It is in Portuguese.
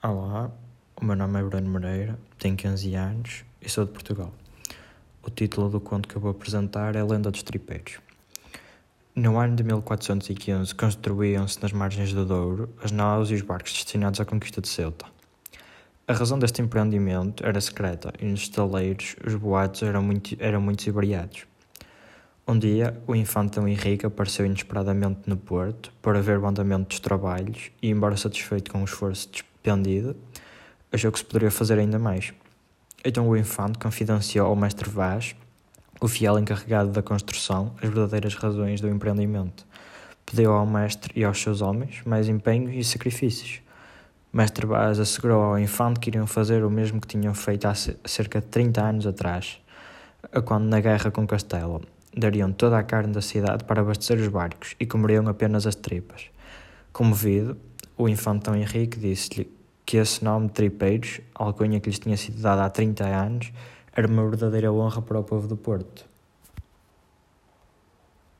Olá, o meu nome é Bruno Moreira, tenho 15 anos e sou de Portugal. O título do conto que eu vou apresentar é Lenda dos Tripeiros. No ano de 1415 construíam-se nas margens do Douro as naus e os barcos destinados à conquista de Ceuta. A razão deste empreendimento era secreta e nos estaleiros os boatos eram, muito, eram muitos e variados. Um dia, o infante Dom Henrique apareceu inesperadamente no porto para ver o andamento dos trabalhos e, embora satisfeito com o esforço despendido, achou que se poderia fazer ainda mais. Então o infante confidenciou ao mestre Vaz, o fiel encarregado da construção, as verdadeiras razões do empreendimento. Pediu ao mestre e aos seus homens mais empenho e sacrifícios. Mestre Vaz assegurou ao infante que iriam fazer o mesmo que tinham feito há cerca de 30 anos atrás, quando na guerra com Castelo dariam toda a carne da cidade para abastecer os barcos e comeriam apenas as tripas. Comovido, o infantão Henrique disse-lhe que esse nome tripeiros, alcunha que lhes tinha sido dado há 30 anos, era uma verdadeira honra para o povo do Porto.